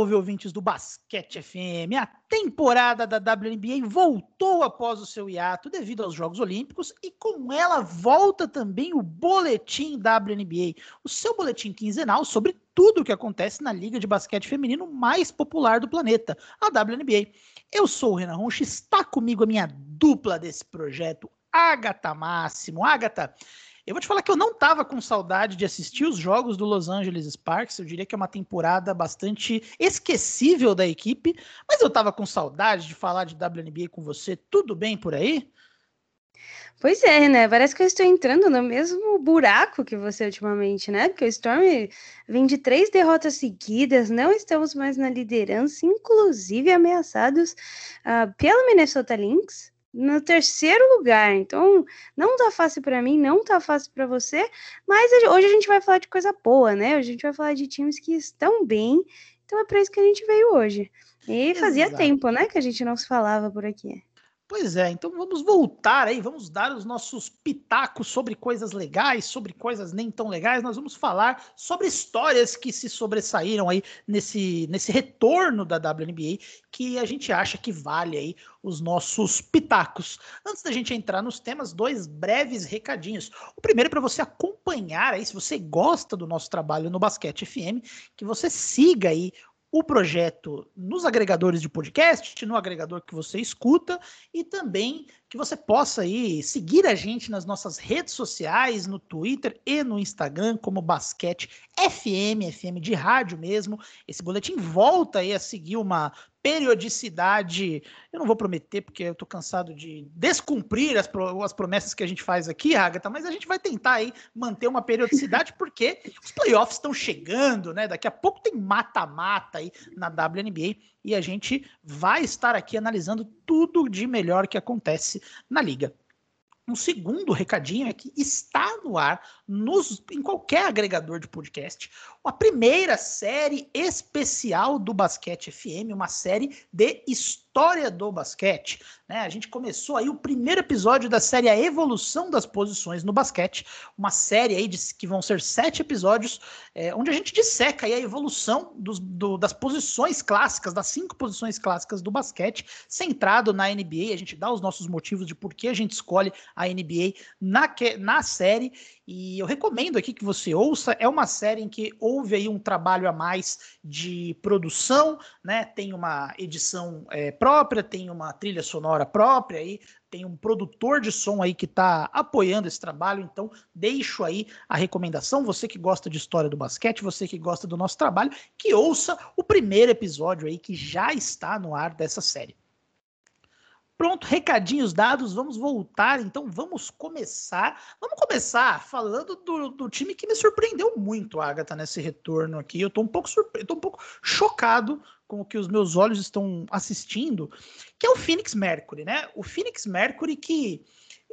Salve, ouvintes do Basquete FM! A temporada da WNBA voltou após o seu hiato devido aos Jogos Olímpicos e com ela volta também o Boletim WNBA, o seu boletim quinzenal sobre tudo o que acontece na liga de basquete feminino mais popular do planeta, a WNBA. Eu sou o Renan Ronchi, está comigo a minha dupla desse projeto, Agatha Máximo. Agatha, eu vou te falar que eu não tava com saudade de assistir os jogos do Los Angeles Sparks. Eu diria que é uma temporada bastante esquecível da equipe, mas eu tava com saudade de falar de WNBA com você. Tudo bem por aí? Pois é, né? Parece que eu estou entrando no mesmo buraco que você ultimamente, né? Porque o Storm vem de três derrotas seguidas, não estamos mais na liderança, inclusive ameaçados uh, pelo Minnesota Lynx no terceiro lugar. Então, não tá fácil para mim, não tá fácil para você, mas hoje a gente vai falar de coisa boa, né? Hoje a gente vai falar de times que estão bem. Então é para isso que a gente veio hoje. E fazia Exato. tempo, né, que a gente não se falava por aqui. Pois é, então vamos voltar aí, vamos dar os nossos pitacos sobre coisas legais, sobre coisas nem tão legais. Nós vamos falar sobre histórias que se sobressaíram aí nesse, nesse retorno da WNBA, que a gente acha que vale aí os nossos pitacos. Antes da gente entrar nos temas, dois breves recadinhos. O primeiro é para você acompanhar aí, se você gosta do nosso trabalho no Basquete FM, que você siga aí o projeto nos agregadores de podcast, no agregador que você escuta e também que você possa aí seguir a gente nas nossas redes sociais, no Twitter e no Instagram, como Basquete FM, FM de rádio mesmo. Esse boletim volta aí a seguir uma periodicidade. Eu não vou prometer, porque eu tô cansado de descumprir as, pro, as promessas que a gente faz aqui, Agatha, mas a gente vai tentar aí manter uma periodicidade, porque os playoffs estão chegando, né? Daqui a pouco tem mata-mata aí na WNBA e a gente vai estar aqui analisando tudo de melhor que acontece na liga. Um segundo recadinho é que está no ar, nos, em qualquer agregador de podcast, a primeira série especial do Basquete FM, uma série de história do basquete. Né? A gente começou aí o primeiro episódio da série A Evolução das Posições no Basquete, uma série aí de, que vão ser sete episódios, é, onde a gente disseca aí a evolução dos, do, das posições clássicas, das cinco posições clássicas do basquete, centrado na NBA. A gente dá os nossos motivos de por que a gente escolhe a NBA na, na série e eu recomendo aqui que você ouça. É uma série em que houve aí um trabalho a mais de produção, né? Tem uma edição é, própria, tem uma trilha sonora própria aí, tem um produtor de som aí que está apoiando esse trabalho, então deixo aí a recomendação, você que gosta de história do basquete, você que gosta do nosso trabalho, que ouça o primeiro episódio aí que já está no ar dessa série. Pronto, recadinhos dados, vamos voltar. Então vamos começar. Vamos começar falando do, do time que me surpreendeu muito, Agatha, nesse retorno aqui. Eu tô um pouco surpre... um pouco chocado com o que os meus olhos estão assistindo, que é o Phoenix Mercury, né? O Phoenix Mercury que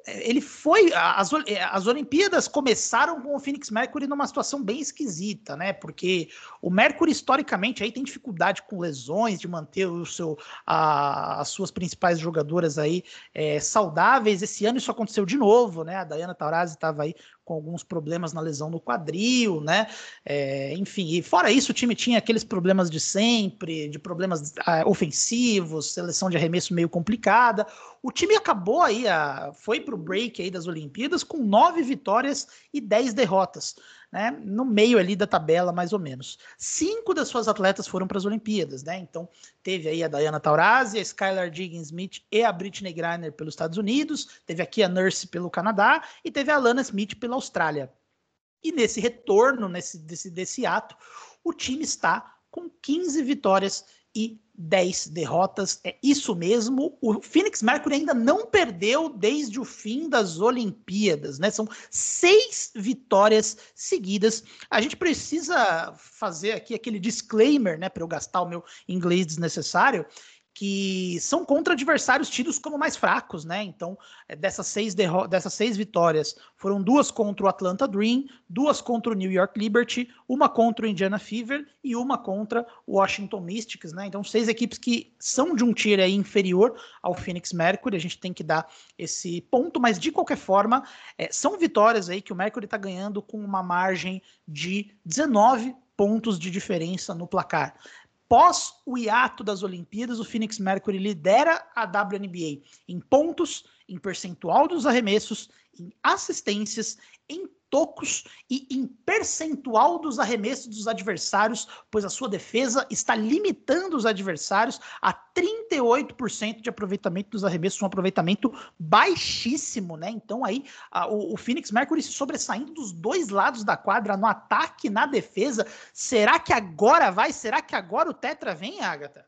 ele foi. As, as Olimpíadas começaram com o Phoenix Mercury numa situação bem esquisita, né? Porque o Mercury, historicamente, aí tem dificuldade com lesões, de manter o seu, a, as suas principais jogadoras aí é, saudáveis. Esse ano isso aconteceu de novo, né? A Diana Taurasi estava aí com alguns problemas na lesão no quadril, né? É, enfim, e fora isso, o time tinha aqueles problemas de sempre, de problemas uh, ofensivos, seleção de arremesso meio complicada. O time acabou aí, uh, foi para o break aí das Olimpíadas com nove vitórias e dez derrotas né, no meio ali da tabela, mais ou menos. Cinco das suas atletas foram para as Olimpíadas, né? Então, teve aí a Diana Taurasi, a Skylar Diggins Smith e a Britney Griner pelos Estados Unidos, teve aqui a Nurse pelo Canadá e teve a Lana Smith pela Austrália. E nesse retorno, nesse desse, desse ato, o time está com 15 vitórias e 10 derrotas. É isso mesmo. O Phoenix Mercury ainda não perdeu desde o fim das Olimpíadas, né? São seis vitórias seguidas. A gente precisa fazer aqui aquele disclaimer, né, para eu gastar o meu inglês desnecessário que são contra adversários tidos como mais fracos, né? Então, é, dessas seis, dessas seis vitórias, foram duas contra o Atlanta Dream, duas contra o New York Liberty, uma contra o Indiana Fever e uma contra o Washington Mystics, né? Então, seis equipes que são de um tier aí inferior ao Phoenix Mercury, a gente tem que dar esse ponto, mas de qualquer forma, é, são vitórias aí que o Mercury está ganhando com uma margem de 19 pontos de diferença no placar Pós o hiato das Olimpíadas, o Phoenix Mercury lidera a WNBA em pontos, em percentual dos arremessos, em assistências, em tocos e em percentual dos arremessos dos adversários, pois a sua defesa está limitando os adversários a 38% de aproveitamento dos arremessos, um aproveitamento baixíssimo, né? Então aí a, o, o, Phoenix Mercury se sobressaindo dos dois lados da quadra, no ataque e na defesa. Será que agora vai? Será que agora o Tetra vem, Agatha?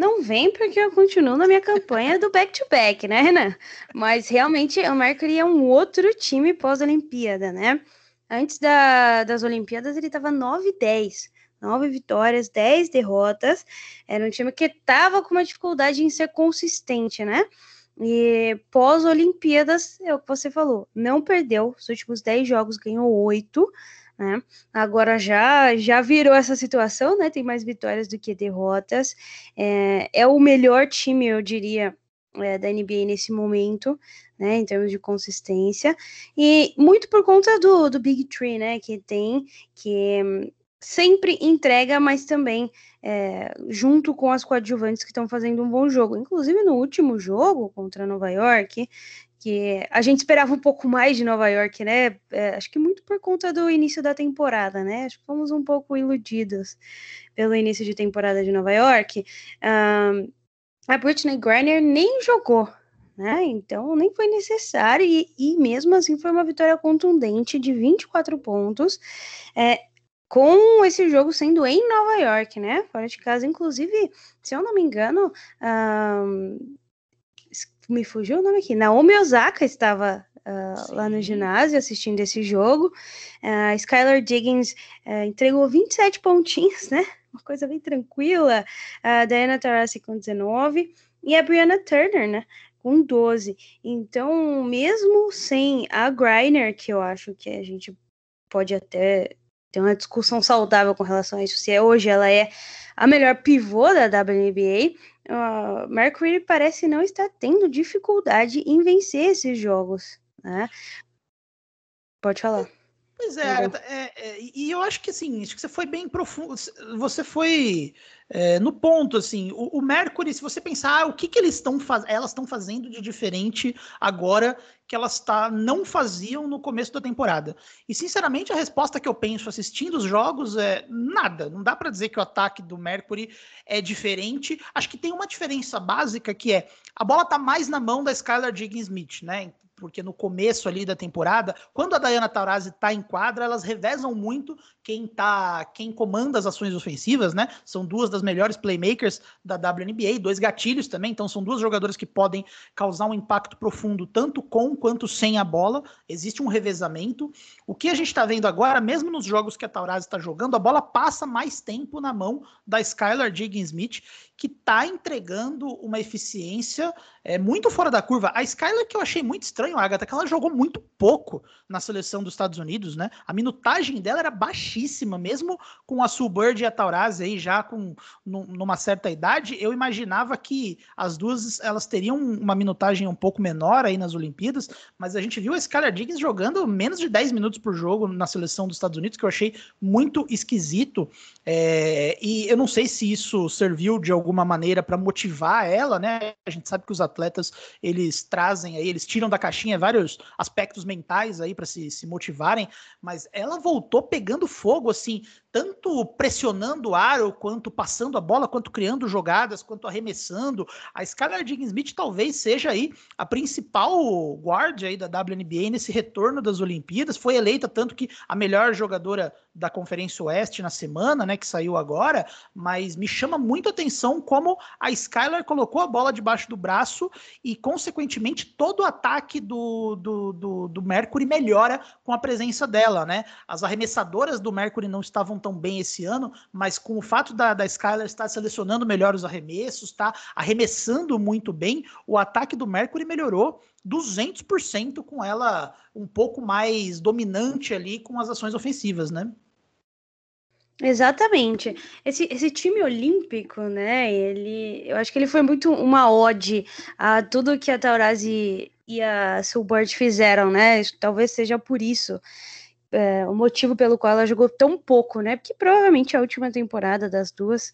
Não vem porque eu continuo na minha campanha do back-to-back, -back, né, Renan? Mas realmente o Mercury é um outro time pós-Olimpíada, né? Antes da, das Olimpíadas ele estava 9-10. 9 vitórias, 10 derrotas. Era um time que estava com uma dificuldade em ser consistente, né? E pós-Olimpíadas, é o que você falou, não perdeu. Os últimos 10 jogos ganhou 8. Né? Agora já já virou essa situação, né? Tem mais vitórias do que derrotas. É, é o melhor time, eu diria, é, da NBA nesse momento, né? Em termos de consistência. E muito por conta do, do Big Tree, né? Que tem, que hum, sempre entrega, mas também é, junto com as coadjuvantes que estão fazendo um bom jogo. Inclusive no último jogo contra Nova York, que a gente esperava um pouco mais de Nova York, né? É, acho que muito por conta do início da temporada, né? Acho que fomos um pouco iludidos pelo início de temporada de Nova York. Um, a Britney Griner nem jogou, né? Então nem foi necessário, e, e, mesmo assim foi uma vitória contundente de 24 pontos. É, com esse jogo sendo em Nova York, né? Fora de casa, inclusive, se eu não me engano, um, me fugiu o nome aqui. Naomi Osaka estava uh, lá no ginásio assistindo esse jogo. Uh, Skylar Diggins uh, entregou 27 pontinhos, né? Uma coisa bem tranquila. A Diana Taurasi com 19 e a Brianna Turner, né? Com 12. Então, mesmo sem a Griner, que eu acho que a gente pode até ter uma discussão saudável com relação a isso, se é, hoje ela é a melhor pivô da WNBA, uh, Mercury parece não estar tendo dificuldade em vencer esses jogos, né? Pode falar. Pois é, é, é, e eu acho que assim, acho que você foi bem profundo, você foi é, no ponto, assim, o, o, Mercury, se você pensar, ah, o que, que eles estão elas estão fazendo de diferente agora que elas tá, não faziam no começo da temporada. E sinceramente, a resposta que eu penso assistindo os jogos é nada. Não dá para dizer que o ataque do Mercury é diferente. Acho que tem uma diferença básica que é a bola tá mais na mão da Skylar Diggins Smith, né? Porque no começo ali da temporada, quando a Diana Taurasi está em quadra, elas revezam muito quem tá, quem comanda as ações ofensivas, né? São duas das melhores playmakers da WNBA, dois gatilhos também, então são duas jogadoras que podem causar um impacto profundo tanto com quanto sem a bola. Existe um revezamento. O que a gente está vendo agora, mesmo nos jogos que a Taurasi está jogando, a bola passa mais tempo na mão da Skylar Diggins Smith, que está entregando uma eficiência é, muito fora da curva. A Skylar, que eu achei muito estranho, Agatha, que ela jogou muito pouco na seleção dos Estados Unidos, né? A minutagem dela era baixíssima, mesmo com a Sulbird e a Taurasi aí já com numa certa idade, eu imaginava que as duas elas teriam uma minutagem um pouco menor aí nas Olimpíadas, mas a gente viu a Skylar Diggins jogando menos de 10 minutos por jogo na seleção dos Estados Unidos, que eu achei muito esquisito. É, e eu não sei se isso serviu de algum alguma maneira para motivar ela, né? A gente sabe que os atletas eles trazem aí, eles tiram da caixinha vários aspectos mentais aí para se, se motivarem, mas ela voltou pegando fogo assim, tanto pressionando o aro, quanto passando a bola, quanto criando jogadas, quanto arremessando. A Skylar Diggins-Smith talvez seja aí a principal guarda aí da WNBA nesse retorno das Olimpíadas. Foi eleita tanto que a melhor jogadora da Conferência Oeste na semana, né, que saiu agora, mas me chama muito atenção como a Skylar colocou a bola debaixo do braço e, consequentemente, todo o ataque do, do, do, do Mercury melhora com a presença dela, né? As arremessadoras do Mercury não estavam tão bem esse ano, mas com o fato da, da Skylar estar selecionando melhor os arremessos, tá arremessando muito bem, o ataque do Mercury melhorou 200% com ela um pouco mais dominante ali com as ações ofensivas, né? Exatamente. Esse, esse time olímpico, né? Ele, eu acho que ele foi muito uma ode a tudo que a Taurasi e a Sulbert fizeram, né? Talvez seja por isso é, o motivo pelo qual ela jogou tão pouco, né? Porque provavelmente a última temporada das duas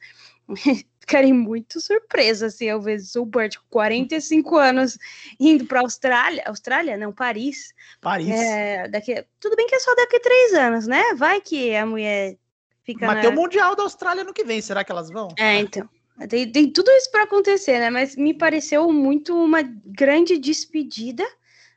ficarem muito surpresa se eu ver o Burt com 45 anos indo para Austrália, Austrália não, Paris. Paris. É, daqui, tudo bem que é só daqui a três anos, né? Vai que a mulher fica. Mas na... tem o Mundial da Austrália no que vem, será que elas vão? É, então. Tem, tem tudo isso para acontecer, né? Mas me pareceu muito uma grande despedida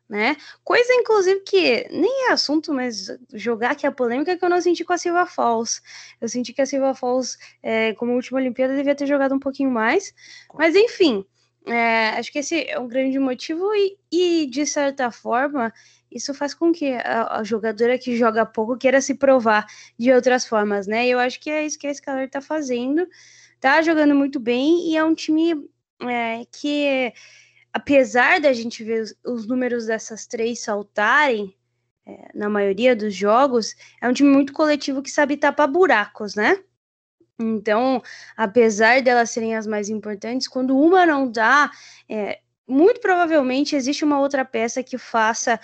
né? Coisa, inclusive, que nem é assunto, mas jogar aqui a polêmica que eu não senti com a Silva Falls. Eu senti que a Silva Falls, é, como última Olimpíada, devia ter jogado um pouquinho mais. Mas, enfim, é, acho que esse é um grande motivo e, e, de certa forma, isso faz com que a, a, jogadora que joga pouco queira se provar de outras formas, né? Eu acho que é isso que a Scalar tá fazendo. Tá jogando muito bem e é um time é, que apesar da gente ver os, os números dessas três saltarem é, na maioria dos jogos, é um time muito coletivo que sabe tapar buracos, né? Então, apesar delas serem as mais importantes, quando uma não dá, é, muito provavelmente existe uma outra peça que faça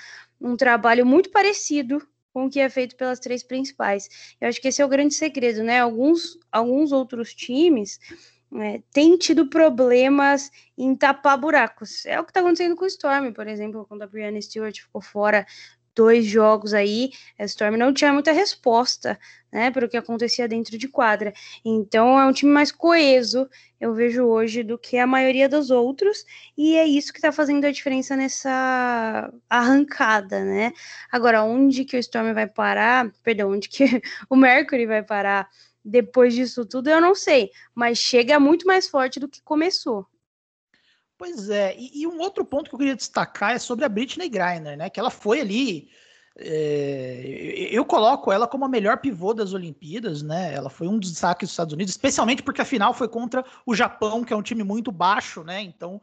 um trabalho muito parecido com o que é feito pelas três principais. Eu acho que esse é o grande segredo, né? Alguns, alguns outros times é, tem tido problemas em tapar buracos. É o que está acontecendo com o Storm, por exemplo, quando a Brianna Stewart ficou fora dois jogos aí, a Storm não tinha muita resposta, né, para o que acontecia dentro de quadra. Então é um time mais coeso, eu vejo hoje, do que a maioria dos outros, e é isso que está fazendo a diferença nessa arrancada, né? Agora, onde que o Storm vai parar, perdão, onde que o Mercury vai parar depois disso tudo, eu não sei, mas chega muito mais forte do que começou. Pois é, e, e um outro ponto que eu queria destacar é sobre a Britney Griner, né? Que ela foi ali. É, eu coloco ela como a melhor pivô das Olimpíadas, né? Ela foi um dos destaques dos Estados Unidos, especialmente porque a final foi contra o Japão, que é um time muito baixo, né? Então,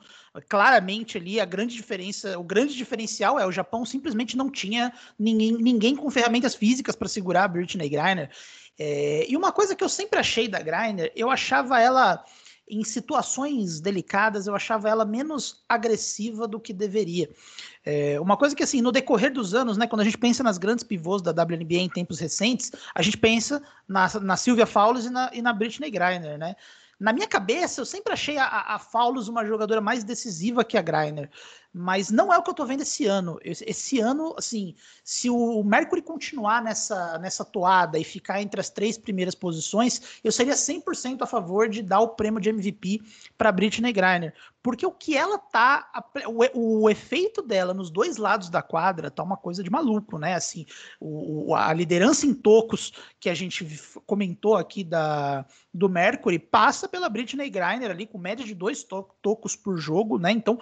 claramente ali a grande diferença, o grande diferencial é o Japão simplesmente não tinha ninguém, ninguém com ferramentas físicas para segurar a Britney Griner. É, e uma coisa que eu sempre achei da Griner, eu achava ela em situações delicadas, eu achava ela menos agressiva do que deveria. É, uma coisa que, assim, no decorrer dos anos, né, quando a gente pensa nas grandes pivôs da WNBA em tempos recentes, a gente pensa na, na Sylvia Fowles e na, e na Britney Griner, né? Na minha cabeça, eu sempre achei a, a Fowles uma jogadora mais decisiva que a Griner mas não é o que eu tô vendo esse ano. Esse, ano, assim, se o Mercury continuar nessa, nessa toada e ficar entre as três primeiras posições, eu seria 100% a favor de dar o prêmio de MVP para Britney Griner, porque o que ela tá, o, o, efeito dela nos dois lados da quadra tá uma coisa de maluco, né? Assim, o, a liderança em tocos que a gente comentou aqui da, do Mercury passa pela Britney Griner ali com média de dois to tocos por jogo, né? Então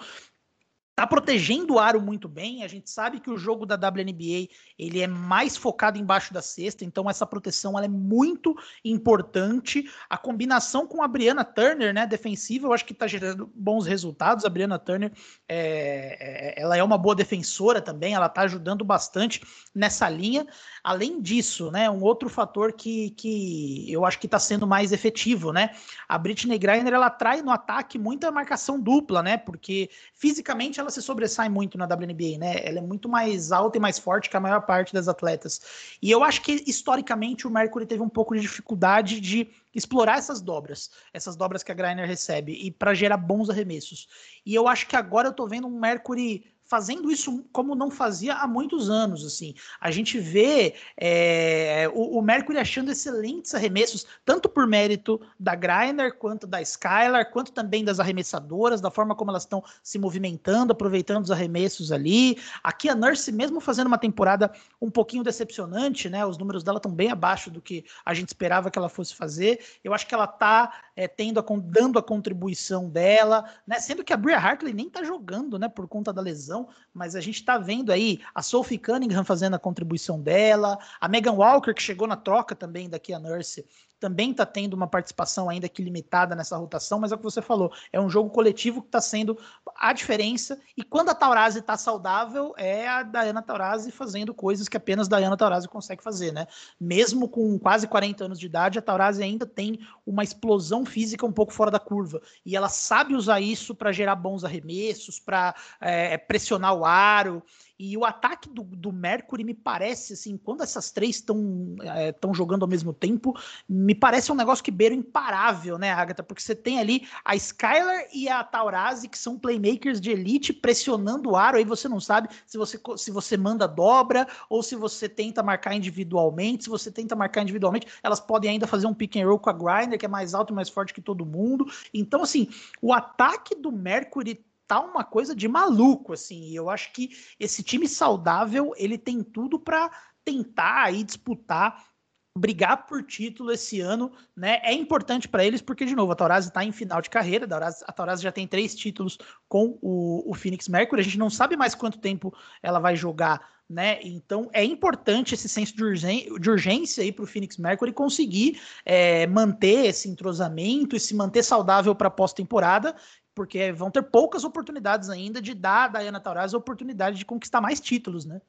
tá protegendo o aro muito bem. A gente sabe que o jogo da WNBA ele é mais focado embaixo da cesta, então essa proteção ela é muito importante. A combinação com a Brianna Turner, né, defensiva, eu acho que tá gerando bons resultados. A Brianna Turner, é, é, ela é uma boa defensora também, ela tá ajudando bastante nessa linha. Além disso, né, um outro fator que, que eu acho que está sendo mais efetivo, né, a Britney Griner ela traz no ataque muita marcação dupla, né, porque fisicamente ela se sobressai muito na WNBA, né? Ela é muito mais alta e mais forte que a maior parte das atletas. E eu acho que historicamente o Mercury teve um pouco de dificuldade de explorar essas dobras, essas dobras que a Griner recebe e para gerar bons arremessos. E eu acho que agora eu tô vendo um Mercury fazendo isso como não fazia há muitos anos. assim. A gente vê é, o, o, Mercury achando excelentes arremessos, tanto por mérito da Griner, quanto da Skylar, quanto também das arremessadoras, da forma como elas estão se movimentando, aproveitando os arremessos ali. Aqui a Nurse, mesmo fazendo uma temporada um pouquinho decepcionante, né? Os números dela estão bem abaixo do que a gente esperava que ela fosse fazer. Eu acho que ela está é, tendo a, dando a contribuição dela, né? Sendo que a Bria Hartley nem está jogando, né? Por conta da lesão mas a gente está vendo aí a Sophie Cunningham fazendo a contribuição dela, a Megan Walker, que chegou na troca também daqui a Nurse, também está tendo uma participação ainda que limitada nessa rotação, mas é o que você falou, é um jogo coletivo que está sendo a diferença, e quando a Taurasi está saudável, é a Diana Taurasi fazendo coisas que apenas a Diana Taurasi consegue fazer, né? Mesmo com quase 40 anos de idade, a Taurasi ainda tem uma explosão física um pouco fora da curva, e ela sabe usar isso para gerar bons arremessos, para é, pressionar pressionar o aro. E o ataque do, do Mercury me parece, assim, quando essas três estão é, jogando ao mesmo tempo, me parece um negócio que beira imparável, né, Agatha? Porque você tem ali a Skylar e a Taurasi, que são playmakers de elite, pressionando o aro, aí você não sabe se você, se você manda dobra ou se você tenta marcar individualmente. Se você tenta marcar individualmente, elas podem ainda fazer um pick and roll com a Grinder, que é mais alto e mais forte que todo mundo. Então, assim, o ataque do Mercury tá uma coisa de maluco, assim. E eu acho que esse time saudável, ele tem tudo para tentar aí disputar brigar por título esse ano, né? É importante para eles porque de novo a Taurasi está em final de carreira, a Taurasi já tem três títulos com o, o Phoenix Mercury, a gente não sabe mais quanto tempo ela vai jogar, né? Então é importante esse senso de, urgência, de urgência aí para o Phoenix Mercury conseguir é, manter esse entrosamento e se manter saudável para pós-temporada porque vão ter poucas oportunidades ainda de dar a Diana Taurasi a oportunidade de conquistar mais títulos, né?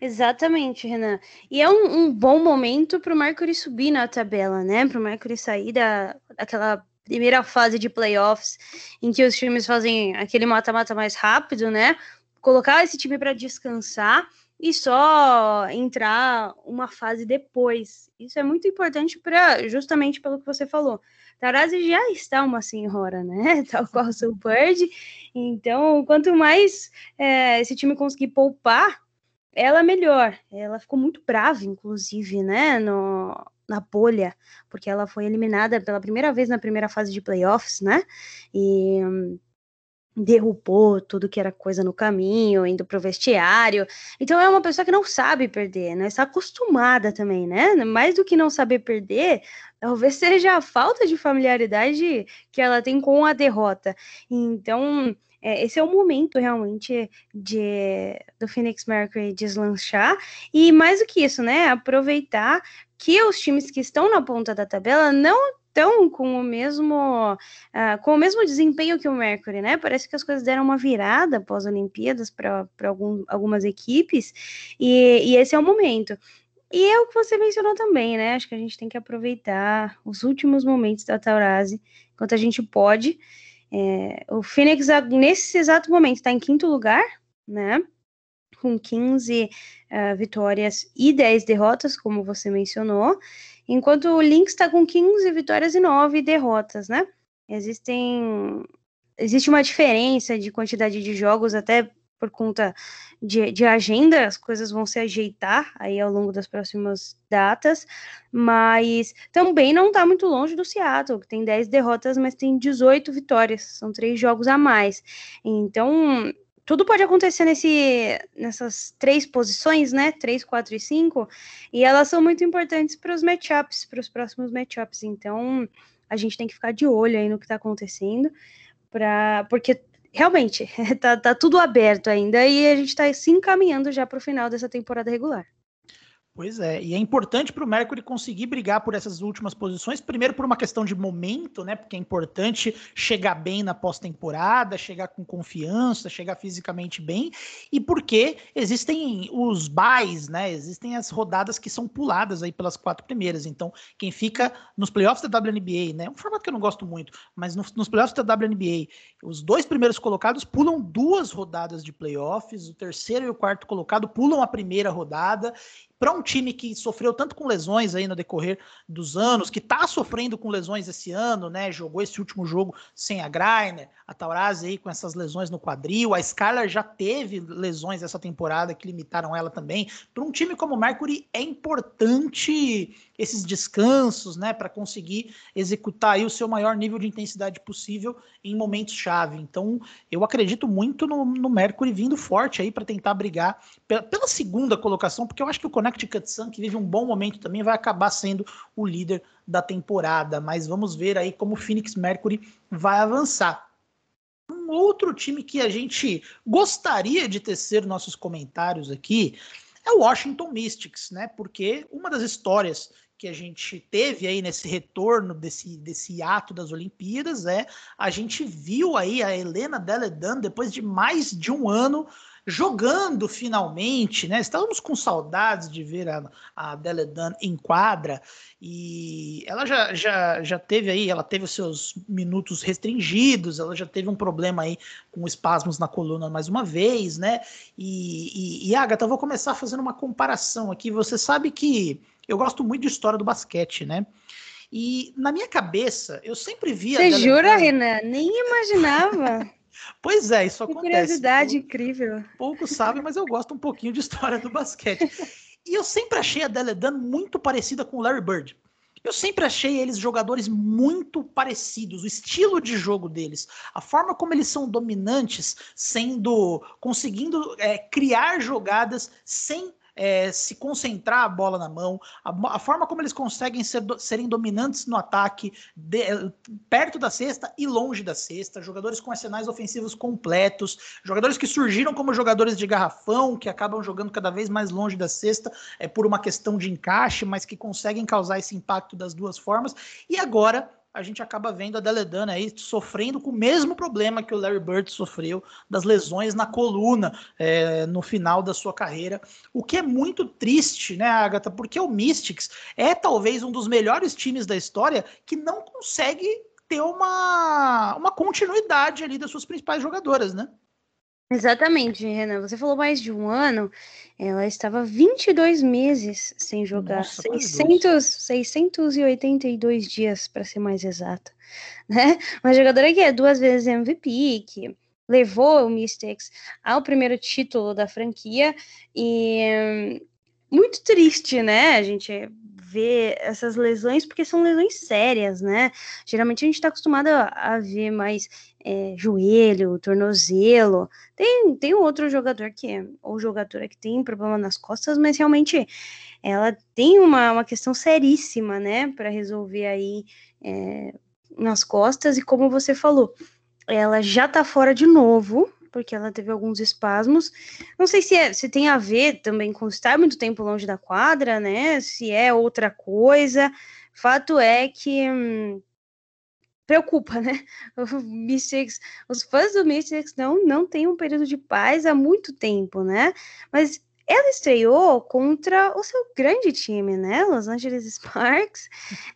Exatamente, Renan. E é um, um bom momento para o Mercury subir na tabela, né? Para o Mercury sair da, daquela primeira fase de playoffs em que os times fazem aquele mata-mata mais rápido, né? Colocar esse time para descansar e só entrar uma fase depois. Isso é muito importante para justamente pelo que você falou. Taurasi já está uma senhora, né? Tal qual o seu Bird. Então, quanto mais é, esse time conseguir poupar, ela melhor. Ela ficou muito brava, inclusive, né? No, na bolha, porque ela foi eliminada pela primeira vez na primeira fase de playoffs, né? E derrubou tudo que era coisa no caminho, indo pro vestiário. Então é uma pessoa que não sabe perder, né? Está acostumada também, né? Mais do que não saber perder, talvez seja a falta de familiaridade que ela tem com a derrota. Então, é, esse é o momento realmente de do Phoenix Mercury deslanchar e mais do que isso, né? Aproveitar que os times que estão na ponta da tabela não estão com o mesmo uh, com o mesmo desempenho que o Mercury, né? Parece que as coisas deram uma virada após as Olimpíadas para algum, algumas equipes e, e esse é o momento. E é o que você mencionou também, né? Acho que a gente tem que aproveitar os últimos momentos da Taurasi enquanto a gente pode. É, o Phoenix, nesse exato momento, está em quinto lugar, né? Com 15 uh, ah, vitórias e 10 derrotas, como você mencionou enquanto o Lynx está com 15 vitórias e 9 derrotas, né? Existem existe uma diferença de quantidade de jogos até por conta de, de, agenda, as coisas vão se ajeitar aí ao longo das próximas datas, mas também não está muito longe do Seattle, que tem 10 derrotas, mas tem 18 vitórias, são três jogos a mais. Então, tudo pode acontecer nesse, nessas três posições, né? Três, quatro e cinco, e elas são muito importantes para os matchups, para os próximos matchups. Então, a gente tem que ficar de olho aí no que está acontecendo, pra, porque realmente tá, tá tudo aberto ainda e a gente está se encaminhando já para o final dessa temporada regular. Pois é, e é importante para o Mercury conseguir brigar por essas últimas posições, primeiro por uma questão de momento, né? Porque é importante chegar bem na pós-temporada, chegar com confiança, chegar fisicamente bem, e porque existem os buys, né? Existem as rodadas que são puladas aí pelas quatro primeiras. Então, quem fica nos playoffs da WNBA, né? Um formato que eu não gosto muito, mas no, nos playoffs da WNBA, os dois primeiros colocados pulam duas rodadas de playoffs, o terceiro e o quarto colocado pulam a primeira rodada para um time que sofreu tanto com lesões aí no decorrer dos anos, que está sofrendo com lesões esse ano, né? Jogou esse último jogo sem a Greiner, a Taurasi aí com essas lesões no quadril, a Skylar já teve lesões essa temporada que limitaram ela também. Para um time como o Mercury é importante esses descansos, né, para conseguir executar aí o seu maior nível de intensidade possível em momentos chave. Então, eu acredito muito no, no Mercury vindo forte aí para tentar brigar pela, pela, segunda colocação, porque eu acho que o Connecticut Sun, que vive um bom momento também, vai acabar sendo o líder da temporada. Mas vamos ver aí como o Phoenix Mercury vai avançar. Um outro time que a gente gostaria de tecer nossos comentários aqui é o Washington Mystics, né? Porque uma das histórias que a gente teve aí nesse retorno desse, desse ato das Olimpíadas é a gente viu aí a Helena Deledan depois de mais de um ano jogando finalmente, né? Estávamos com saudades de ver a, a Deledan em quadra e ela já, já, já teve aí, ela teve os seus minutos restringidos, ela já teve um problema aí com espasmos na coluna mais uma vez, né? E, e, e Agatha, eu vou começar fazendo uma comparação aqui. Você sabe que eu gosto muito de história do basquete, né? E na minha cabeça, eu sempre via. Você jura, Renan? Nem imaginava. pois é, isso que acontece. Curiosidade incrível. Poucos sabem, mas eu gosto um pouquinho de história do basquete. E eu sempre achei a Deledan muito parecida com o Larry Bird. Eu sempre achei eles jogadores muito parecidos, o estilo de jogo deles, a forma como eles são dominantes, sendo conseguindo é, criar jogadas sem é, se concentrar a bola na mão, a, a forma como eles conseguem ser, serem dominantes no ataque, de, perto da cesta e longe da cesta, jogadores com arsenais ofensivos completos, jogadores que surgiram como jogadores de garrafão, que acabam jogando cada vez mais longe da cesta, é por uma questão de encaixe, mas que conseguem causar esse impacto das duas formas. E agora a gente acaba vendo a Deledana aí sofrendo com o mesmo problema que o Larry Bird sofreu das lesões na coluna é, no final da sua carreira, o que é muito triste, né, Agatha? Porque o Mystics é talvez um dos melhores times da história que não consegue ter uma, uma continuidade ali das suas principais jogadoras, né? Exatamente, Renan. Você falou mais de um ano. Ela estava 22 meses sem jogar. Nossa, 600, 682 dias, para ser mais exata. Né? Uma jogadora que é duas vezes MVP, que levou o Mystics ao primeiro título da franquia. E muito triste, né? A gente ver essas lesões, porque são lesões sérias, né? Geralmente a gente está acostumado a, ver mais é, joelho, tornozelo. Tem, tem outro jogador que é, ou jogadora que tem problema nas costas, mas realmente ela tem uma, uma questão seríssima, né, para resolver aí é, nas costas, e como você falou, ela já tá fora de novo, porque ela teve alguns espasmos. Não sei se, é, se tem a ver também com estar muito tempo longe da quadra, né? Se é outra coisa. Fato é que hum, preocupa, né? O Mystics, os fãs do Mystics não, não têm um período de paz há muito tempo, né? Mas ela estreou contra o seu grande time, né? Los Angeles Sparks.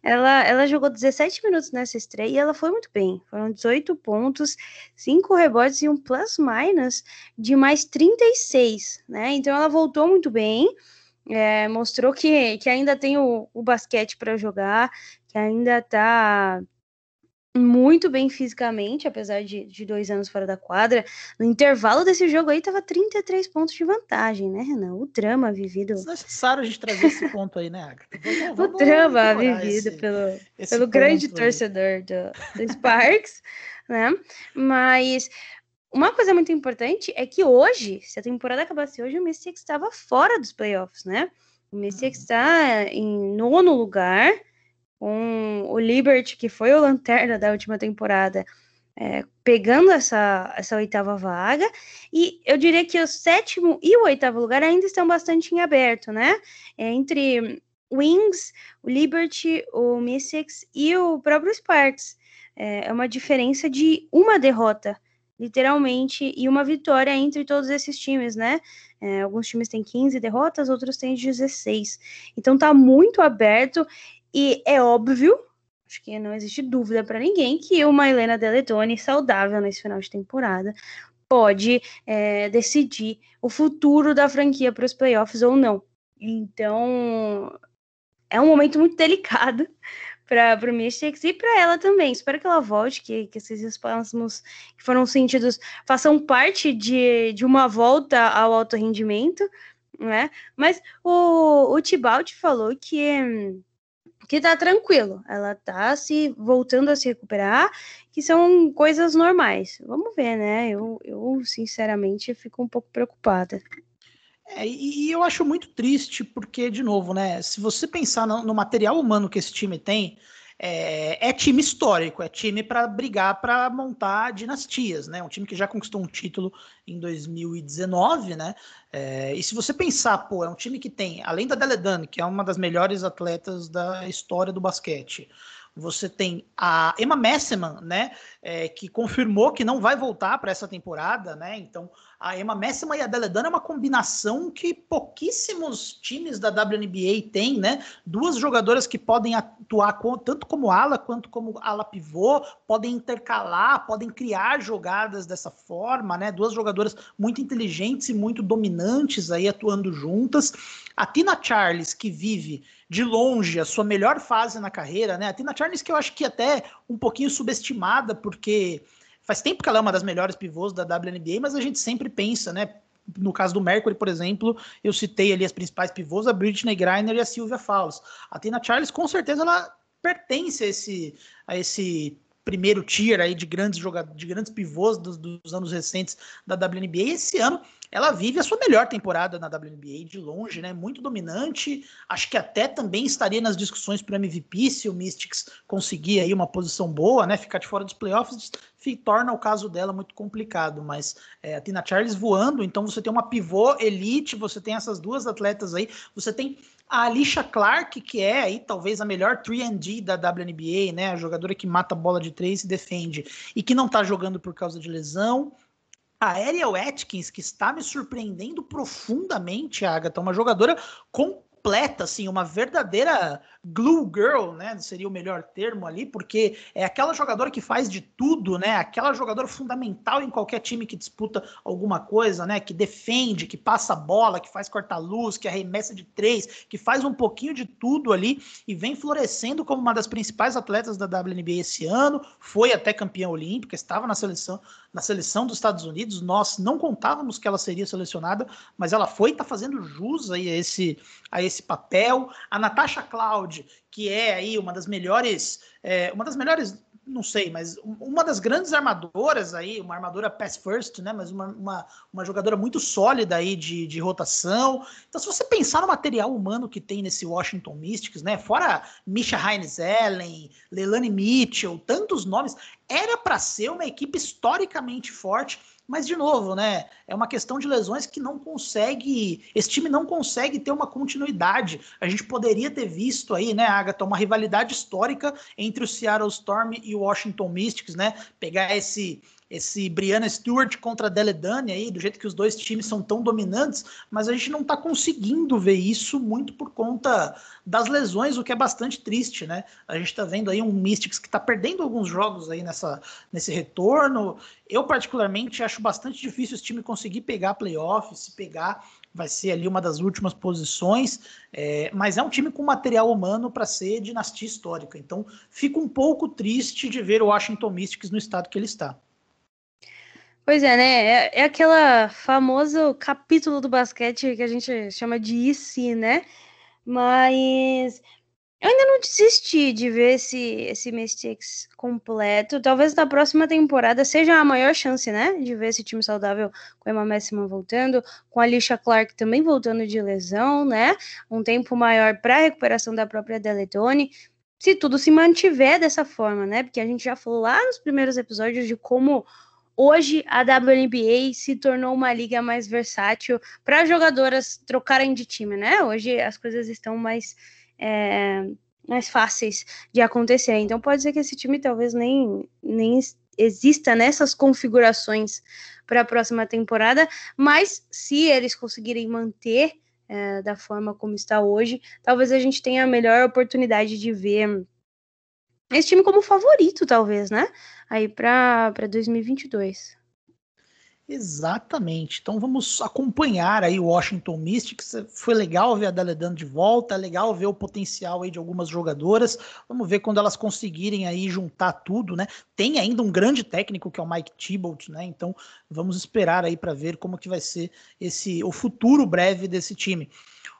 Ela, ela jogou 17 minutos nessa estreia e ela foi muito bem. Foram 18 pontos, 5 rebotes e um plus-minus de mais 36, né? Então ela voltou muito bem. É, mostrou que, que ainda tem o, o basquete para jogar, que ainda está muito bem fisicamente, apesar de, de dois anos fora da quadra. No intervalo desse jogo aí, tava 33 pontos de vantagem, né, Renan? O drama vivido. É necessário a gente trazer esse ponto aí, né, Agatha? Vamos, vamos o drama vivido esse, pelo, esse pelo grande aí. torcedor do, do Sparks, né? Mas. Uma coisa muito importante é que hoje, se a temporada acabasse hoje, o Mystics estava fora dos playoffs, né? O está uhum. em nono lugar, com o Liberty, que foi o lanterna da última temporada, é, pegando essa, essa oitava vaga, e eu diria que o sétimo e o oitavo lugar ainda estão bastante em aberto, né? É, entre Wings, o Liberty, o Mystics e o próprio Sparks. É, é uma diferença de uma derrota, literalmente, e uma vitória entre todos esses times, né? É, alguns times têm 15 derrotas, outros têm 16. Então tá muito aberto e é óbvio, acho que não existe dúvida para ninguém, que uma Helena Deletone saudável nesse final de temporada pode é, decidir o futuro da franquia para os playoffs ou não. Então, é um momento muito delicado para o Mystics e para ela também. Espero que ela volte, que, que esses espasmos que foram sentidos façam parte de, de uma volta ao alto rendimento, né? Mas o, o Tibalt falou que que tá tranquilo, ela tá se voltando a se recuperar, que são coisas normais. Vamos ver, né? Eu, eu sinceramente fico um pouco preocupada. É, e eu acho muito triste, porque, de novo, né? Se você pensar no, no material humano que esse time tem, é, é time histórico, é time para brigar para montar dinastias, né? Um time que já conquistou um título em 2019, né? É, e se você pensar, pô, é um time que tem, além da Deledane, que é uma das melhores atletas da história do basquete, você tem a Emma Messman, né, é, que confirmou que não vai voltar para essa temporada, né? Então a Emma Messman e a Deledana é uma combinação que pouquíssimos times da WNBA têm, né? Duas jogadoras que podem atuar com, tanto como ala quanto como ala pivô, podem intercalar, podem criar jogadas dessa forma, né? Duas jogadoras muito inteligentes e muito dominantes aí atuando juntas. A Tina Charles, que vive de longe a sua melhor fase na carreira, né? A Tina Charles, que eu acho que até um pouquinho subestimada, porque faz tempo que ela é uma das melhores pivôs da WNBA, mas a gente sempre pensa, né? No caso do Mercury, por exemplo, eu citei ali as principais pivôs, a Britney Griner e a Sylvia Fowles. A Tina Charles, com certeza, ela pertence a esse, a esse primeiro tier aí de grandes jogadores, de grandes pivôs dos, dos, anos recentes da WNBA. E esse ano ela vive a sua melhor temporada na WNBA de longe, né? Muito dominante. Acho que até também estaria nas discussões para MVP se o Mystics conseguir aí uma posição boa, né? Ficar de fora dos playoffs torna o caso dela muito complicado. Mas é, a Tina Charles voando, então você tem uma pivô elite, você tem essas duas atletas aí, você tem a Alicia Clark, que é aí talvez a melhor 3D da WNBA, né? A jogadora que mata a bola de três e defende e que não tá jogando por causa de lesão. A Ariel Atkins, que está me surpreendendo profundamente, Agatha, uma jogadora com completa, assim, uma verdadeira glue girl, né? Seria o melhor termo ali, porque é aquela jogadora que faz de tudo, né? Aquela jogadora fundamental em qualquer time que disputa alguma coisa, né? Que defende, que passa bola, que faz corta-luz, que arremessa de três, que faz um pouquinho de tudo ali e vem florescendo como uma das principais atletas da WNBA esse ano. Foi até campeã olímpica, estava na seleção, na seleção dos Estados Unidos. Nós não contávamos que ela seria selecionada, mas ela foi e está fazendo jus aí a esse, a esse papel. A Natasha Cloud, que é aí uma das melhores, é, uma das melhores não sei, mas uma das grandes armadoras aí, uma armadora pass first, né? Mas uma, uma, uma, jogadora muito sólida aí de, de rotação. Então, se você pensar no material humano que tem nesse Washington Mystics, né? Fora Misha Hines Ellen, Leilani Mitchell, tantos nomes, era para ser uma equipe historicamente forte mas, de novo, né? É uma questão de lesões que não consegue. Esse time não consegue ter uma continuidade. A gente poderia ter visto aí, né, Agatha, uma rivalidade histórica entre o Seattle Storm e o Washington Mystics, né? Pegar esse esse Brianna Stewart contra Deledane aí, do jeito que os dois times são tão dominantes, mas a gente não está conseguindo ver isso muito por conta das lesões, o que é bastante triste, né? A gente está vendo aí um Mystics que está perdendo alguns jogos aí nessa, nesse retorno. Eu, particularmente, acho bastante difícil esse time conseguir pegar playoff, se pegar vai ser ali uma das últimas posições, é, mas é um time com material humano para ser dinastia histórica. Então, fico um pouco triste de ver o Washington Mystics no estado que ele está. Pois é, né? É, é aquela famoso capítulo do basquete que a gente chama de IC, né? Mas eu ainda não desisti de ver esse, esse Mystics completo. Talvez na próxima temporada seja a maior chance, né? De ver esse time saudável com a Emma Messima voltando, com a Alicia Clark também voltando de lesão, né? Um tempo maior para a recuperação da própria Deletone. Se tudo se mantiver dessa forma, né? Porque a gente já falou lá nos primeiros episódios de como Hoje a WNBA se tornou uma liga mais versátil para jogadoras trocarem de time, né? Hoje as coisas estão mais, é, mais fáceis de acontecer. Então pode ser que esse time talvez nem, nem exista nessas configurações para a próxima temporada, mas se eles conseguirem manter é, da forma como está hoje, talvez a gente tenha a melhor oportunidade de ver esse time como favorito, talvez, né? Aí para 2022. Exatamente. Então vamos acompanhar aí o Washington Mystics. Foi legal ver a Daledano de volta, legal ver o potencial aí de algumas jogadoras. Vamos ver quando elas conseguirem aí juntar tudo, né? Tem ainda um grande técnico que é o Mike Thibault, né? Então vamos esperar aí para ver como que vai ser esse o futuro breve desse time.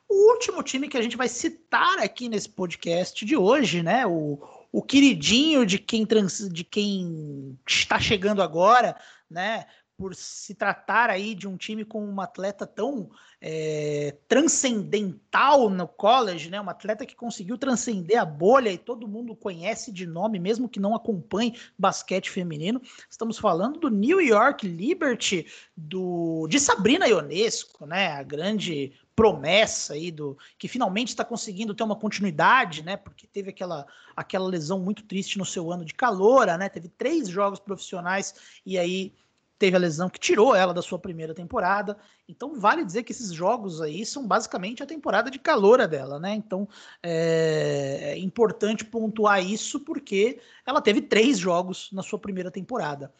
O último time que a gente vai citar aqui nesse podcast de hoje, né? O, o queridinho de quem, trans, de quem está chegando agora, né? Por se tratar aí de um time com uma atleta tão é, transcendental no college, né? Uma atleta que conseguiu transcender a bolha e todo mundo conhece de nome, mesmo que não acompanhe basquete feminino. Estamos falando do New York Liberty, do de Sabrina Ionesco, né? A grande promessa aí do que finalmente está conseguindo ter uma continuidade, né? Porque teve aquela, aquela lesão muito triste no seu ano de caloura, né? Teve três jogos profissionais e aí teve a lesão que tirou ela da sua primeira temporada. Então vale dizer que esses jogos aí são basicamente a temporada de caloura dela, né? Então é, é importante pontuar isso porque ela teve três jogos na sua primeira temporada.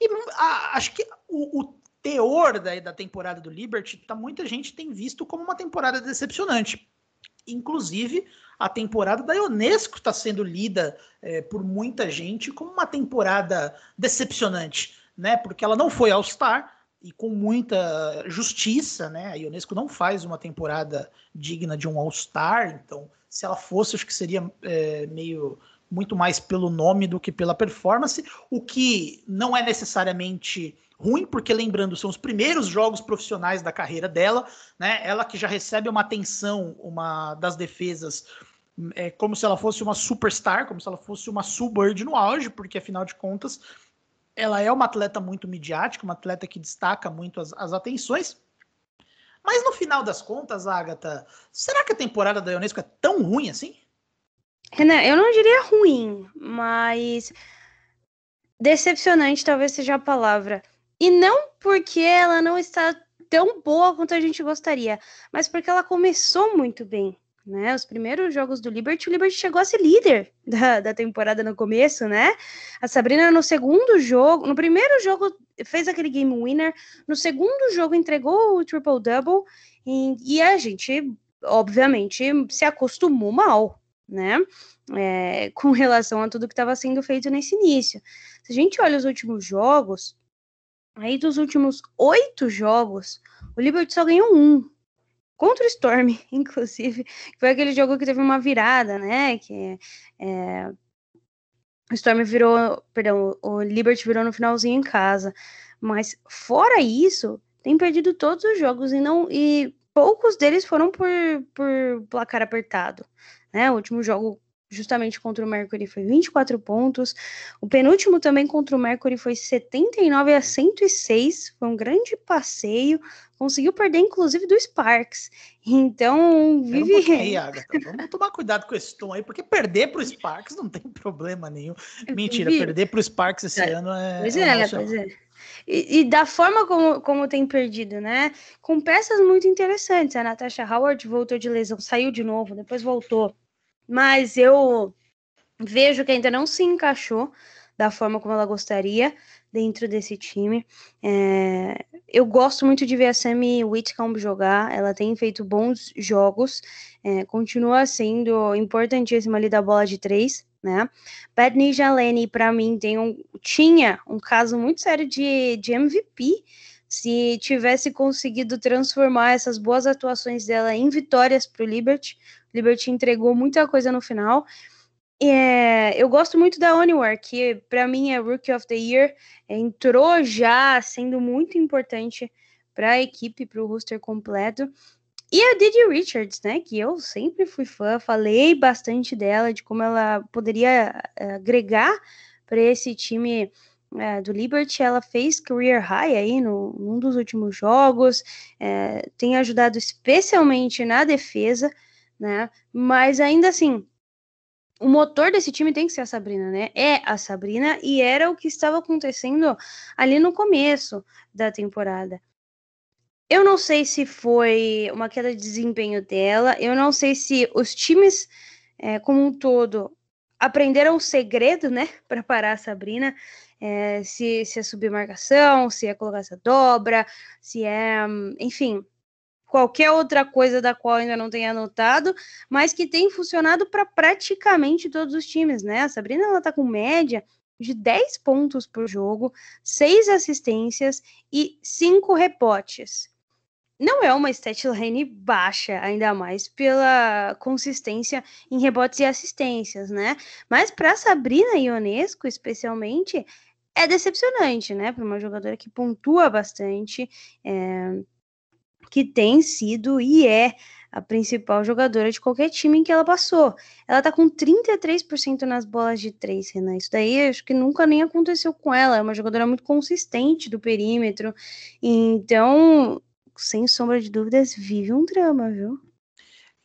E a, acho que o, o teor da, da temporada do Liberty, tá, muita gente tem visto como uma temporada decepcionante. Inclusive, a temporada da Ionesco está sendo lida é, por muita gente como uma temporada decepcionante né? Porque ela não foi All-Star e com muita justiça, né? A Ionesco não faz uma temporada digna de um All-Star, então se ela fosse, acho que seria é, meio muito mais pelo nome do que pela performance, o que não é necessariamente ruim, porque lembrando, são os primeiros jogos profissionais da carreira dela, né? Ela que já recebe uma atenção, uma das defesas é como se ela fosse uma superstar, como se ela fosse uma Subbird no auge, porque afinal de contas ela é uma atleta muito midiática, uma atleta que destaca muito as, as atenções. Mas no final das contas, Agatha, será que a temporada da Ionesco é tão ruim assim? Renan, eu não diria ruim, mas decepcionante talvez seja a palavra. E não porque ela não está tão boa quanto a gente gostaria, mas porque ela começou muito bem né? Os primeiros jogos do Liberty, o Liberty chegou a ser líder da, da temporada no começo, né? A Sabrina no segundo jogo, no primeiro jogo fez aquele game winner, no segundo jogo entregou o triple-double e, e, a gente, obviamente, se acostumou mal, né? É, com relação a tudo que estava sendo feito nesse início. Se a gente olha os últimos jogos, aí dos últimos oito jogos, o Liberty só ganhou um, contra o Storm, inclusive, foi aquele jogo que teve uma virada, né? Que é, o Storm virou, perdão, o Liberty virou no finalzinho em casa. Mas fora isso, tem perdido todos os jogos e não e poucos deles foram por, por placar apertado. Né? O último jogo justamente contra o Mercury foi 24 pontos. O penúltimo também contra o Mercury foi 79 a 106. Foi um grande passeio. Conseguiu perder, inclusive, do Sparks. Então, vive. Um aí, Agatha. Vamos tomar cuidado com esse tom aí, porque perder para o Sparks não tem problema nenhum. Mentira, perder para o Sparks esse é. ano é. Pois é, é pois é. E, e, da forma como, como tem perdido, né? Com peças muito interessantes. A Natasha Howard voltou de lesão, saiu de novo, depois voltou mas eu vejo que ainda não se encaixou da forma como ela gostaria dentro desse time. É, eu gosto muito de ver a Sammy Whitcomb jogar, ela tem feito bons jogos, é, continua sendo importantíssima ali da bola de três, né? Bethany Jalene, para mim, tem um, tinha um caso muito sério de, de MVP, se tivesse conseguido transformar essas boas atuações dela em vitórias para o Liberty, Liberty entregou muita coisa no final. É, eu gosto muito da Oniwar, que para mim é Rookie of the Year, entrou já sendo muito importante para a equipe, para o roster completo. E a Didi Richards, né, que eu sempre fui fã, falei bastante dela, de como ela poderia é, agregar para esse time é, do Liberty, ela fez career high aí no, num dos últimos jogos, é, tem ajudado especialmente na defesa, né? Mas ainda assim, o motor desse time tem que ser a Sabrina, né? É a Sabrina e era o que estava acontecendo ali no começo da temporada. Eu não sei se foi uma queda de desempenho dela, eu não sei se os times é, como um todo aprenderam o segredo, né, para parar a Sabrina, é, se, se é submarcação, se é colocar essa dobra, se é, enfim, qualquer outra coisa da qual ainda não tenha anotado, mas que tem funcionado para praticamente todos os times, né? A Sabrina ela tá com média de 10 pontos por jogo, 6 assistências e 5 rebotes. Não é uma statline baixa, ainda mais pela consistência em rebotes e assistências, né? Mas para Sabrina Ionesco, especialmente, é decepcionante, né? Para uma jogadora que pontua bastante, é, que tem sido e é a principal jogadora de qualquer time em que ela passou. Ela tá com 33% nas bolas de três, Renan. Isso daí acho que nunca nem aconteceu com ela. É uma jogadora muito consistente do perímetro. Então, sem sombra de dúvidas, vive um drama, viu?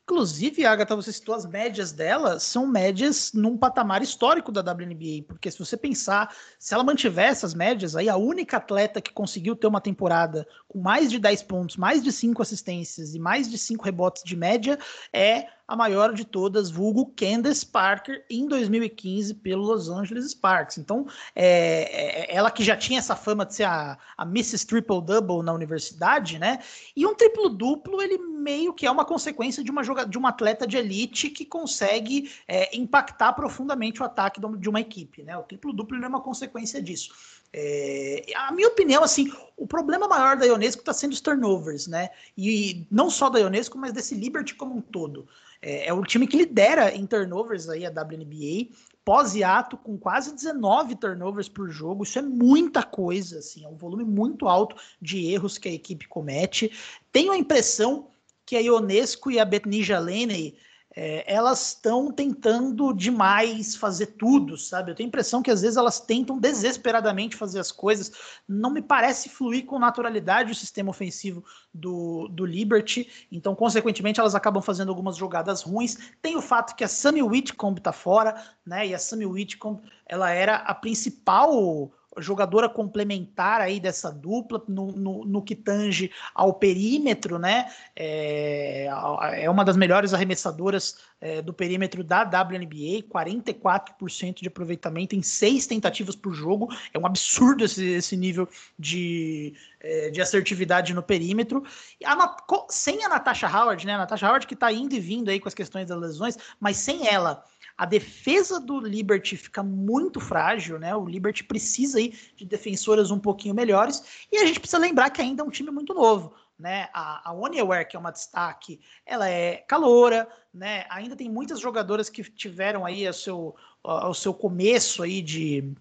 Inclusive, Agatha, você citou as médias dela, são médias num patamar histórico da WNBA, porque se você pensar, se ela mantiver essas médias, aí a única atleta que conseguiu ter uma temporada com mais de 10 pontos, mais de 5 assistências e mais de 5 rebotes de média é a maior de todas, vulgo Candace Parker, em 2015 pelo Los Angeles Sparks. Então, é, é, ela que já tinha essa fama de ser a, a Mrs. Triple Double na universidade, né? E um triplo duplo, ele meio que é uma consequência de uma, joga, de uma atleta de elite que consegue é, impactar profundamente o ataque de uma equipe, né? O triplo duplo é uma consequência disso. É, a minha opinião, assim, o problema maior da Ionesco está sendo os turnovers, né? E não só da Ionesco, mas desse Liberty como um todo. É, é o time que lidera em turnovers aí a WNBA, pós-hiato, com quase 19 turnovers por jogo. Isso é muita coisa, assim, é um volume muito alto de erros que a equipe comete. Tenho a impressão que a Ionesco e a Betnija Laney é, elas estão tentando demais fazer tudo, sabe? Eu tenho a impressão que às vezes elas tentam desesperadamente fazer as coisas. Não me parece fluir com naturalidade o sistema ofensivo do, do Liberty. Então, consequentemente, elas acabam fazendo algumas jogadas ruins. Tem o fato que a Sammy Whitcomb tá fora, né? E a Sammy Whitcomb, ela era a principal jogadora complementar aí dessa dupla no, no, no, que tange ao perímetro, né? É, é uma das melhores arremessadoras é, do perímetro da WNBA, 44% de aproveitamento em seis tentativas por jogo. É um absurdo esse, esse nível de, é, de assertividade no perímetro. A, sem a Natasha Howard, né? A Natasha Howard que está indo e vindo aí com as questões das lesões, mas sem ela a defesa do Liberty fica muito frágil, né? O Liberty precisa aí de defensoras um pouquinho melhores. E a gente precisa lembrar que ainda é um time muito novo. Né, a, a Oniware, que é uma destaque, ela é caloura, né? Ainda tem muitas jogadoras que tiveram aí o seu, o seu começo aí de,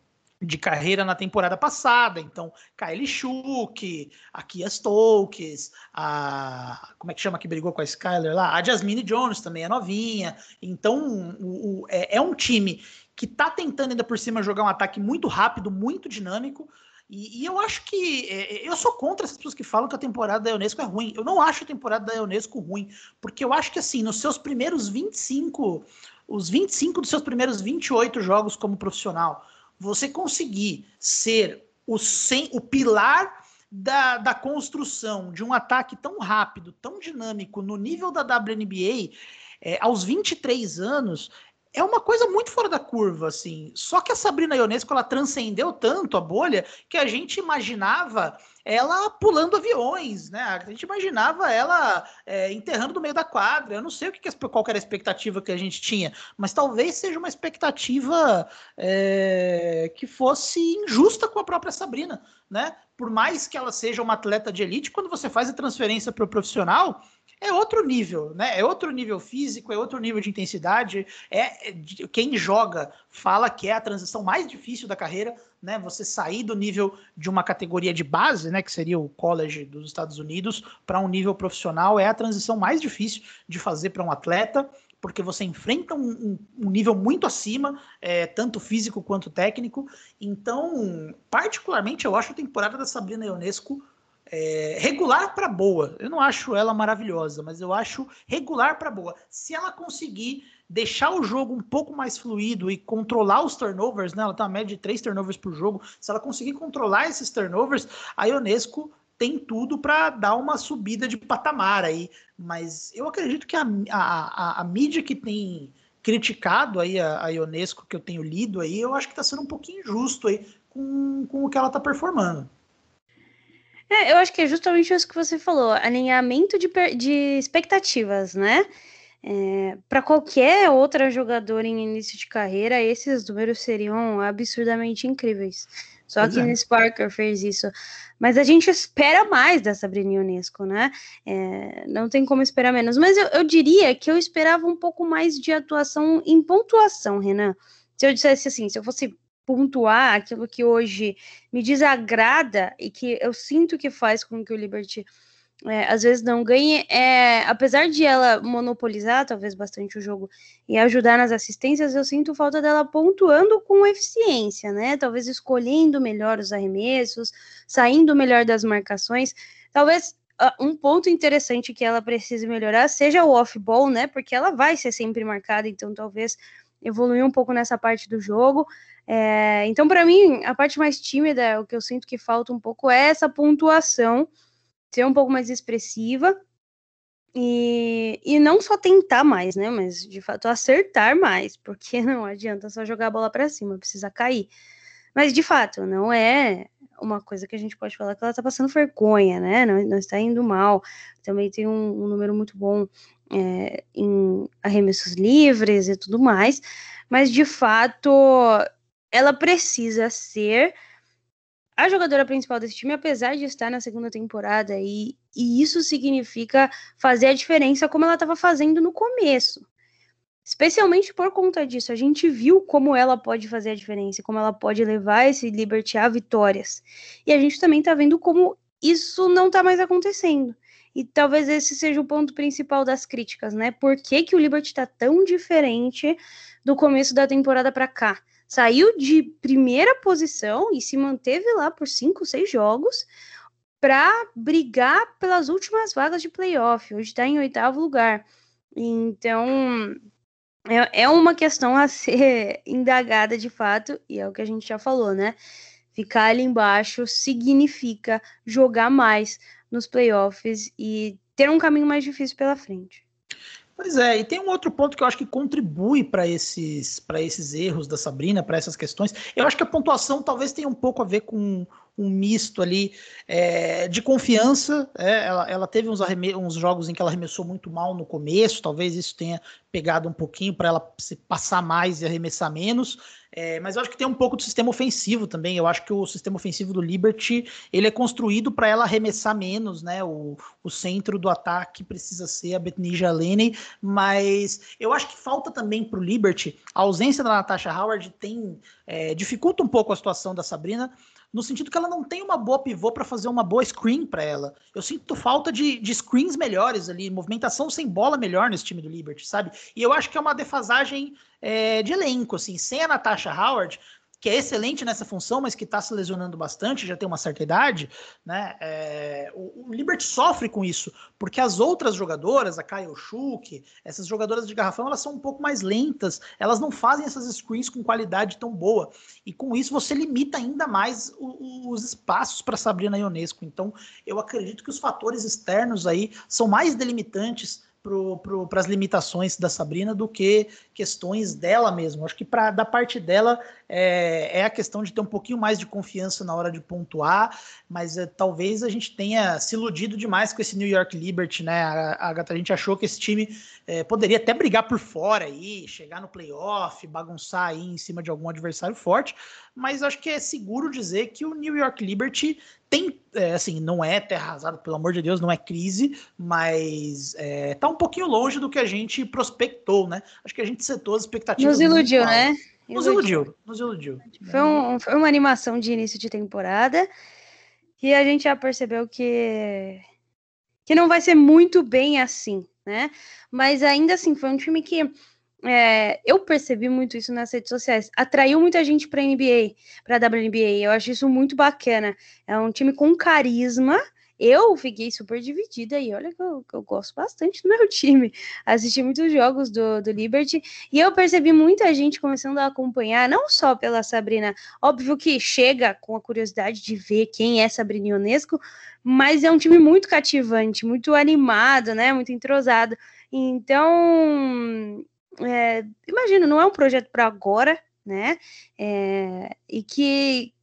de carreira na temporada passada. Então, Kylie Schuch, a Kia Stokes, a. Como é que chama que brigou com a Skyler lá? A Jasmine Jones também é novinha. Então, o, o, é, é, um time que tá tentando ainda por cima jogar um ataque muito rápido, muito dinâmico. E, e eu acho que. É, é eu sou contra essas pessoas que falam que a temporada da Unesco é ruim. Eu não acho a temporada da Unesco ruim, porque eu acho que, assim, nos seus primeiros 25. Os 25 dos seus primeiros 28 jogos como profissional, você conseguir ser o, sem, o pilar da, da construção de um ataque tão rápido, tão dinâmico, no nível da WNBA, é, aos 23 anos, é uma coisa muito fora da curva, assim. Só que a Sabrina Ionesco, ela transcendeu tanto a bolha que a gente imaginava ela pulando aviões, né? A gente imaginava ela é, enterrando no meio da quadra. Eu não sei o que, qual era a expectativa que a gente tinha, mas talvez seja uma expectativa é, que fosse injusta com a própria Sabrina, né? Por mais que ela seja uma atleta de elite, quando você faz a transferência para o profissional, é outro nível, né? É outro nível físico, é outro nível de intensidade. É, é quem joga fala que é a transição mais difícil da carreira, né? Você sair do nível de uma categoria de base, né, que seria o college dos Estados Unidos, para um nível profissional é a transição mais difícil de fazer para um atleta porque você enfrenta um, um, um nível muito acima, é, tanto físico quanto técnico. Então, particularmente, eu acho a temporada da Sabrina Ionesco é, regular para boa. Eu não acho ela maravilhosa, mas eu acho regular para boa. Se ela conseguir deixar o jogo um pouco mais fluido e controlar os turnovers, né? Ela tá a média de três turnovers por jogo. Se ela conseguir controlar esses turnovers, a Ionesco tem tudo para dar uma subida de patamar aí. Mas eu acredito que a, a, a, mídia que tem criticado aí a, a Ionesco, que eu tenho lido aí, eu acho que está sendo um pouquinho injusto aí com, com o que ela está performando. É, eu acho que é justamente isso que você falou, alinhamento de, de expectativas, né? É, para qualquer outra jogadora em início de carreira, esses números seriam absurdamente incríveis. Só que é. Miss Parker fez isso. Mas a gente espera mais da Sabrina Ionesco, né? É, não tem como esperar menos. Mas eu, eu, diria que eu esperava um pouco mais de atuação em pontuação, Renan. Se eu dissesse assim, se eu fosse pontuar aquilo que hoje me desagrada e que eu sinto que faz com que o Liberty é, às vezes não ganhe, é, apesar de ela monopolizar talvez bastante o jogo e ajudar nas assistências, eu sinto falta dela pontuando com eficiência, né? Talvez escolhendo melhor os arremessos, saindo melhor das marcações. Talvez uh, um ponto interessante que ela precise melhorar seja o off-ball, né? Porque ela vai ser sempre marcada, então talvez evoluir um pouco nessa parte do jogo. É, então, para mim, a parte mais tímida, o que eu sinto que falta um pouco é essa pontuação ser um pouco mais expressiva e, e não só tentar mais, né? Mas de fato acertar mais, porque não adianta só jogar a bola para cima, precisa cair. Mas de fato, não é uma coisa que a gente pode falar que ela tá passando vergonha, né? Não, não está indo mal. Também tem um, um número muito bom é, em arremessos livres e tudo mais. Mas de fato, ela precisa ser a jogadora principal desse time, apesar de estar na segunda temporada, e, e isso significa fazer a diferença como ela estava fazendo no começo. Especialmente por conta disso, a gente viu como ela pode fazer a diferença, como ela pode levar esse Liberty a vitórias. E a gente também está vendo como isso não está mais acontecendo. E talvez esse seja o ponto principal das críticas, né? Por que, que o Liberty está tão diferente do começo da temporada para cá? saiu de primeira posição e se manteve lá por cinco, seis jogos para brigar pelas últimas vagas de playoff. Hoje está em oitavo lugar. Então é, é uma questão a ser indagada de fato, e é o que a gente já falou, né? Ficar ali embaixo significa jogar mais nos playoffs e ter um caminho mais difícil pela frente. Pois é, e tem um outro ponto que eu acho que contribui para esses, esses erros da Sabrina, para essas questões. Eu acho que a pontuação talvez tenha um pouco a ver com um misto ali é, de confiança. É, ela, ela teve uns, uns jogos em que ela arremessou muito mal no começo, talvez isso tenha pegado um pouquinho para ela se passar mais e arremessar menos. É, mas eu acho que tem um pouco do sistema ofensivo também. Eu acho que o sistema ofensivo do Liberty ele é construído para ela arremessar menos, né? O, o centro do ataque precisa ser a Betnija Lenny, mas eu acho que falta também para o Liberty a ausência da Natasha Howard tem é, dificulta um pouco a situação da Sabrina no sentido que ela não tem uma boa pivô para fazer uma boa screen para ela. Eu sinto falta de, de screens melhores ali, movimentação sem bola melhor nesse time do Liberty, sabe? E eu acho que é uma defasagem é, de elenco, assim, sem a Natasha Howard, que é excelente nessa função, mas que está se lesionando bastante, já tem uma certa idade, né? É, o, o, Liberty sofre com isso, porque as outras jogadoras, a Kyle Schuch, essas jogadoras de garrafão, elas são um pouco mais lentas, elas não fazem essas screens com qualidade tão boa, e com isso você limita ainda mais o, os espaços para Sabrina Ionesco. Então, eu acredito que os fatores externos aí são mais delimitantes para as limitações da Sabrina do que questões dela mesmo. Acho que pra, da parte dela é, é, a questão de ter um pouquinho mais de confiança na hora de pontuar, mas é, talvez a gente tenha se iludido demais com esse New York Liberty, né? A, a, a gente achou que esse time é, poderia até brigar por fora aí, chegar no playoff, bagunçar aí em cima de algum adversário forte, mas acho que é seguro dizer que o New York Liberty tem, é, assim, não é terra arrasada, pelo amor de Deus, não é crise, mas é, tá um pouquinho longe do que a gente prospectou, né? Acho que a gente setou as expectativas. Nos iludiu, né? Nos iludiu, nos iludiu. Foi, um, foi uma animação de início de temporada e a gente já percebeu que, que não vai ser muito bem assim, né? Mas ainda assim, foi um time que é, eu percebi muito isso nas redes sociais. Atraiu muita gente para NBA, para WNBA. Eu acho isso muito bacana. É um time com carisma. Eu fiquei super dividida e olha que eu, que eu gosto bastante do meu time. Assisti muitos jogos do, do Liberty e eu percebi muita gente começando a acompanhar, não só pela Sabrina, óbvio que chega com a curiosidade de ver quem é Sabrina Ionesco, mas é um time muito cativante, muito animado, né? Muito entrosado. Então, é, imagino, não é um projeto para agora, né? É, e que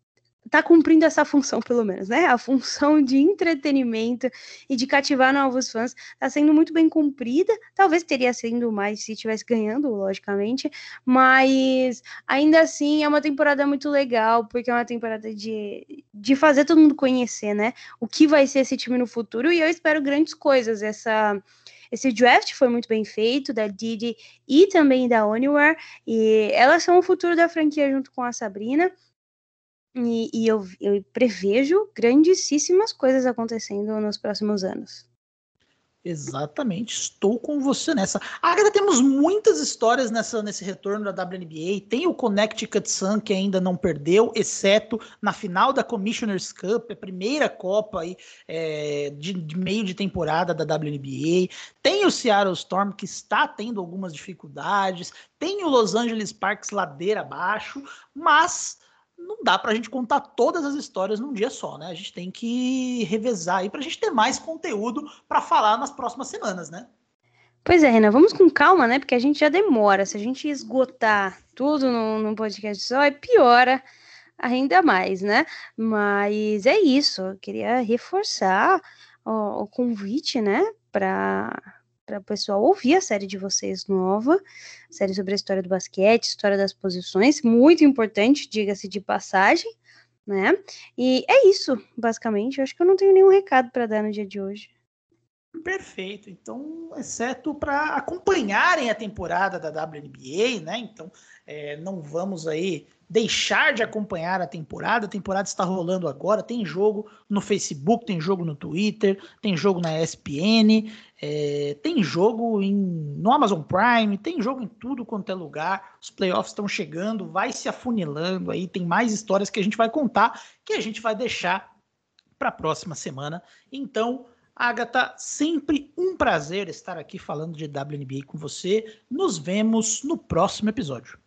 está cumprindo essa função, pelo menos, né? A função de entretenimento e de cativar novos fãs está sendo muito bem cumprida. Talvez teria sido mais se estivesse ganhando, logicamente, mas ainda assim é uma temporada muito legal, porque é uma temporada de, de fazer todo mundo conhecer, né? O que vai ser esse time no futuro, e eu espero grandes coisas. Essa esse draft foi muito bem feito, da Didi e também da Oniware, e elas são o futuro da franquia junto com a Sabrina. E, e eu, eu prevejo grandíssimas coisas acontecendo nos próximos anos. Exatamente, estou com você nessa. Agora temos muitas histórias nessa, nesse retorno da WNBA. Tem o Connecticut Sun que ainda não perdeu, exceto na final da Commissioner's Cup, a primeira Copa aí, é, de, de, meio de temporada da WNBA. Tem o Seattle Storm que está tendo algumas dificuldades. Tem o Los Angeles Sparks ladeira abaixo, mas não dá para a gente contar todas as histórias num dia só, né? A gente tem que revezar aí para a gente ter mais conteúdo para falar nas próximas semanas, né? Pois é, Renan, vamos com calma, né? Porque a gente já demora. Se a gente esgotar tudo num, podcast só, é piora ainda mais, né? Mas é isso. Eu queria reforçar o, o convite, né? Para para o pessoal ouvir a série de vocês nova, série sobre a história do basquete, história das posições, muito importante, diga-se de passagem, né? E é isso, basicamente. Eu acho que eu não tenho nenhum recado para dar no dia de hoje. Perfeito. Então, exceto para acompanharem a temporada da WNBA, né? Então, é, não vamos aí deixar de acompanhar a temporada. A temporada está rolando agora. Tem jogo no Facebook, tem jogo no Twitter, tem jogo na ESPN, é, tem jogo em, no Amazon Prime, tem jogo em tudo quanto é lugar. Os playoffs estão chegando, vai se afunilando aí. Tem mais histórias que a gente vai contar que a gente vai deixar para a próxima semana. Então, Agatha, sempre um prazer estar aqui falando de WNBA com você. Nos vemos no próximo episódio.